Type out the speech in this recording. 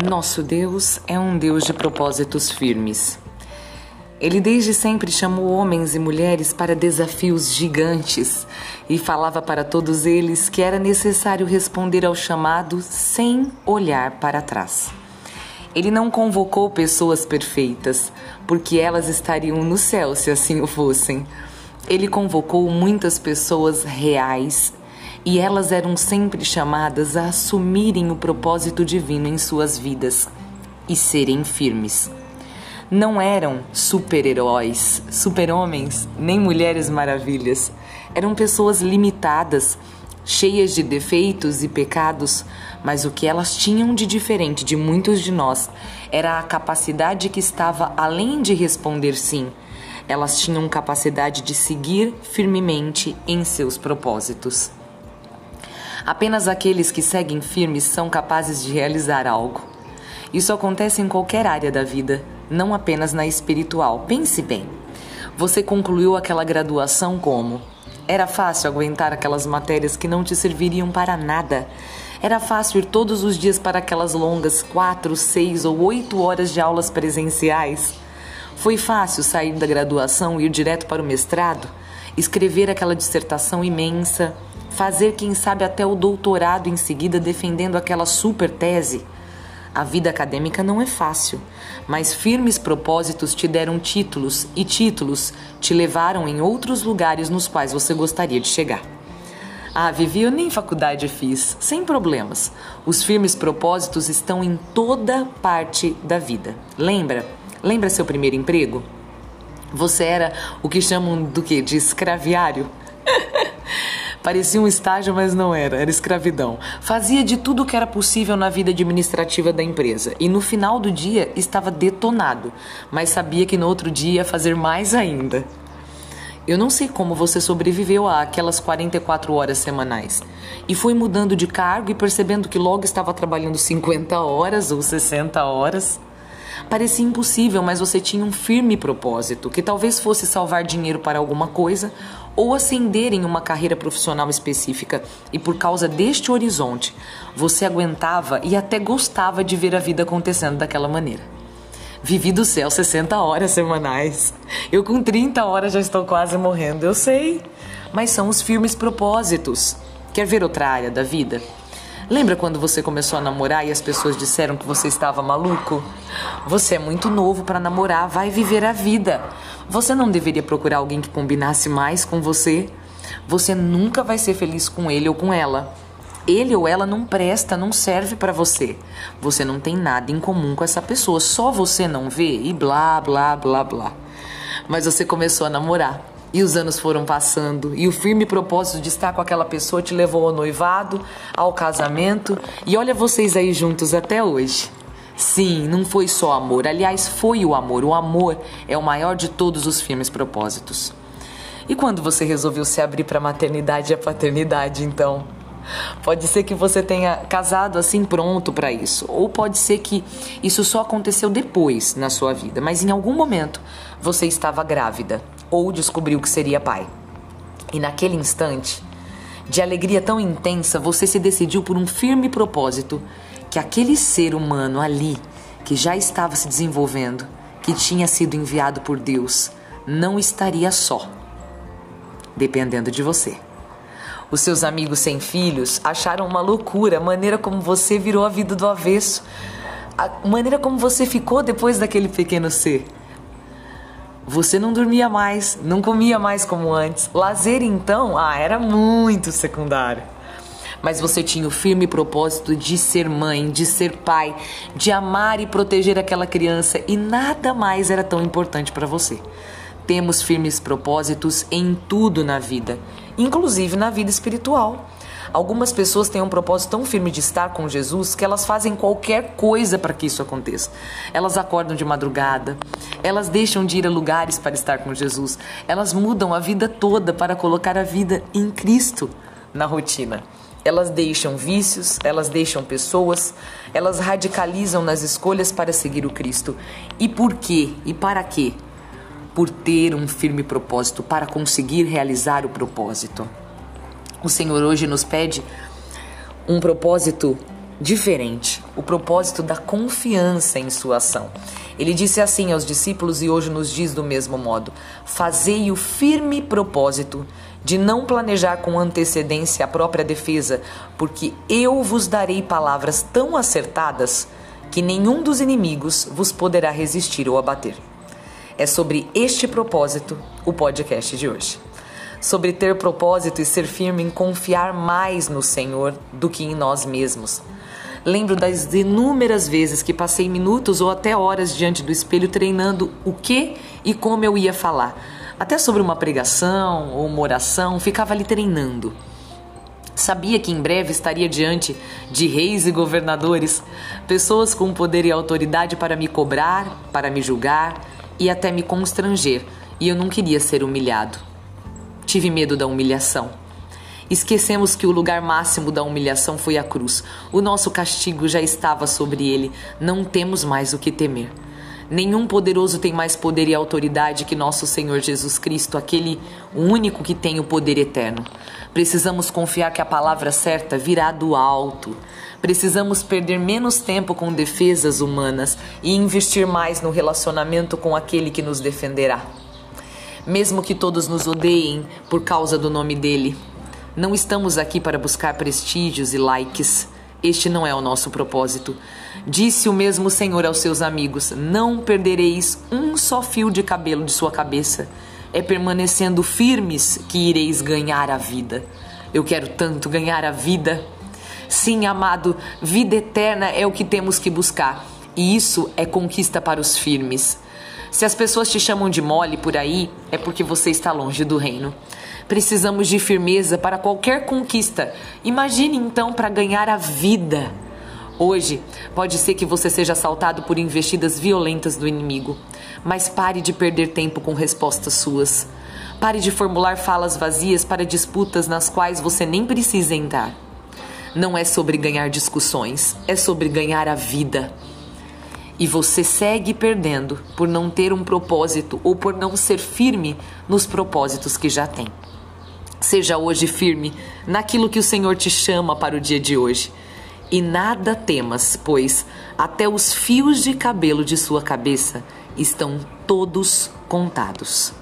Nosso Deus é um Deus de propósitos firmes. Ele desde sempre chamou homens e mulheres para desafios gigantes e falava para todos eles que era necessário responder ao chamado sem olhar para trás. Ele não convocou pessoas perfeitas, porque elas estariam no céu se assim o fossem. Ele convocou muitas pessoas reais e elas eram sempre chamadas a assumirem o propósito divino em suas vidas e serem firmes. Não eram super-heróis, super-homens, nem mulheres maravilhas. Eram pessoas limitadas, cheias de defeitos e pecados, mas o que elas tinham de diferente de muitos de nós era a capacidade que estava além de responder sim. Elas tinham capacidade de seguir firmemente em seus propósitos. Apenas aqueles que seguem firmes são capazes de realizar algo. Isso acontece em qualquer área da vida, não apenas na espiritual. Pense bem. Você concluiu aquela graduação como? Era fácil aguentar aquelas matérias que não te serviriam para nada. Era fácil ir todos os dias para aquelas longas quatro, seis ou oito horas de aulas presenciais. Foi fácil sair da graduação e ir direto para o mestrado, escrever aquela dissertação imensa, fazer, quem sabe, até o doutorado em seguida defendendo aquela super tese. A vida acadêmica não é fácil, mas firmes propósitos te deram títulos e títulos te levaram em outros lugares nos quais você gostaria de chegar. Ah, Vivi, eu nem faculdade fiz, sem problemas. Os firmes propósitos estão em toda parte da vida. Lembra? Lembra seu primeiro emprego? Você era o que chamam do que? De escraviário? Parecia um estágio, mas não era, era escravidão. Fazia de tudo o que era possível na vida administrativa da empresa e no final do dia estava detonado, mas sabia que no outro dia ia fazer mais ainda. Eu não sei como você sobreviveu a aquelas 44 horas semanais. E foi mudando de cargo e percebendo que logo estava trabalhando 50 horas ou 60 horas. Parecia impossível, mas você tinha um firme propósito, que talvez fosse salvar dinheiro para alguma coisa ou ascender em uma carreira profissional específica, e por causa deste horizonte, você aguentava e até gostava de ver a vida acontecendo daquela maneira. Vivi do céu 60 horas semanais. Eu com 30 horas já estou quase morrendo, eu sei. Mas são os firmes propósitos. Quer ver outra área da vida? Lembra quando você começou a namorar e as pessoas disseram que você estava maluco? Você é muito novo para namorar, vai viver a vida. Você não deveria procurar alguém que combinasse mais com você? Você nunca vai ser feliz com ele ou com ela. Ele ou ela não presta, não serve para você. Você não tem nada em comum com essa pessoa, só você não vê e blá, blá, blá, blá. Mas você começou a namorar e os anos foram passando, e o firme propósito de estar com aquela pessoa te levou ao noivado, ao casamento, e olha vocês aí juntos até hoje. Sim, não foi só amor, aliás, foi o amor. O amor é o maior de todos os firmes propósitos. E quando você resolveu se abrir para a maternidade e a paternidade, então? Pode ser que você tenha casado assim pronto para isso, ou pode ser que isso só aconteceu depois na sua vida, mas em algum momento você estava grávida ou descobriu que seria pai. E naquele instante, de alegria tão intensa, você se decidiu por um firme propósito que aquele ser humano ali, que já estava se desenvolvendo, que tinha sido enviado por Deus, não estaria só, dependendo de você. Os seus amigos sem filhos acharam uma loucura a maneira como você virou a vida do avesso, a maneira como você ficou depois daquele pequeno ser. Você não dormia mais, não comia mais como antes. Lazer, então, ah, era muito secundário. Mas você tinha o firme propósito de ser mãe, de ser pai, de amar e proteger aquela criança e nada mais era tão importante para você. Temos firmes propósitos em tudo na vida, inclusive na vida espiritual. Algumas pessoas têm um propósito tão firme de estar com Jesus que elas fazem qualquer coisa para que isso aconteça. Elas acordam de madrugada, elas deixam de ir a lugares para estar com Jesus, elas mudam a vida toda para colocar a vida em Cristo na rotina. Elas deixam vícios, elas deixam pessoas, elas radicalizam nas escolhas para seguir o Cristo. E por quê? E para quê? Por ter um firme propósito, para conseguir realizar o propósito. O Senhor hoje nos pede um propósito diferente, o propósito da confiança em sua ação. Ele disse assim aos discípulos e hoje nos diz do mesmo modo: Fazei o firme propósito de não planejar com antecedência a própria defesa, porque eu vos darei palavras tão acertadas que nenhum dos inimigos vos poderá resistir ou abater. É sobre este propósito o podcast de hoje. Sobre ter propósito e ser firme em confiar mais no Senhor do que em nós mesmos. Lembro das inúmeras vezes que passei minutos ou até horas diante do espelho treinando o que e como eu ia falar até sobre uma pregação ou uma oração, ficava ali treinando. Sabia que em breve estaria diante de reis e governadores, pessoas com poder e autoridade para me cobrar, para me julgar e até me constranger, e eu não queria ser humilhado. Tive medo da humilhação. Esquecemos que o lugar máximo da humilhação foi a cruz. O nosso castigo já estava sobre ele. Não temos mais o que temer. Nenhum poderoso tem mais poder e autoridade que nosso Senhor Jesus Cristo, aquele único que tem o poder eterno. Precisamos confiar que a palavra certa virá do alto. Precisamos perder menos tempo com defesas humanas e investir mais no relacionamento com aquele que nos defenderá. Mesmo que todos nos odeiem por causa do nome dele, não estamos aqui para buscar prestígios e likes. Este não é o nosso propósito. Disse o mesmo Senhor aos seus amigos: Não perdereis um só fio de cabelo de sua cabeça. É permanecendo firmes que ireis ganhar a vida. Eu quero tanto ganhar a vida. Sim, amado, vida eterna é o que temos que buscar. E isso é conquista para os firmes. Se as pessoas te chamam de mole por aí, é porque você está longe do reino. Precisamos de firmeza para qualquer conquista. Imagine então para ganhar a vida. Hoje, pode ser que você seja assaltado por investidas violentas do inimigo, mas pare de perder tempo com respostas suas. Pare de formular falas vazias para disputas nas quais você nem precisa entrar. Não é sobre ganhar discussões, é sobre ganhar a vida. E você segue perdendo por não ter um propósito ou por não ser firme nos propósitos que já tem. Seja hoje firme naquilo que o Senhor te chama para o dia de hoje. E nada temas, pois até os fios de cabelo de sua cabeça estão todos contados.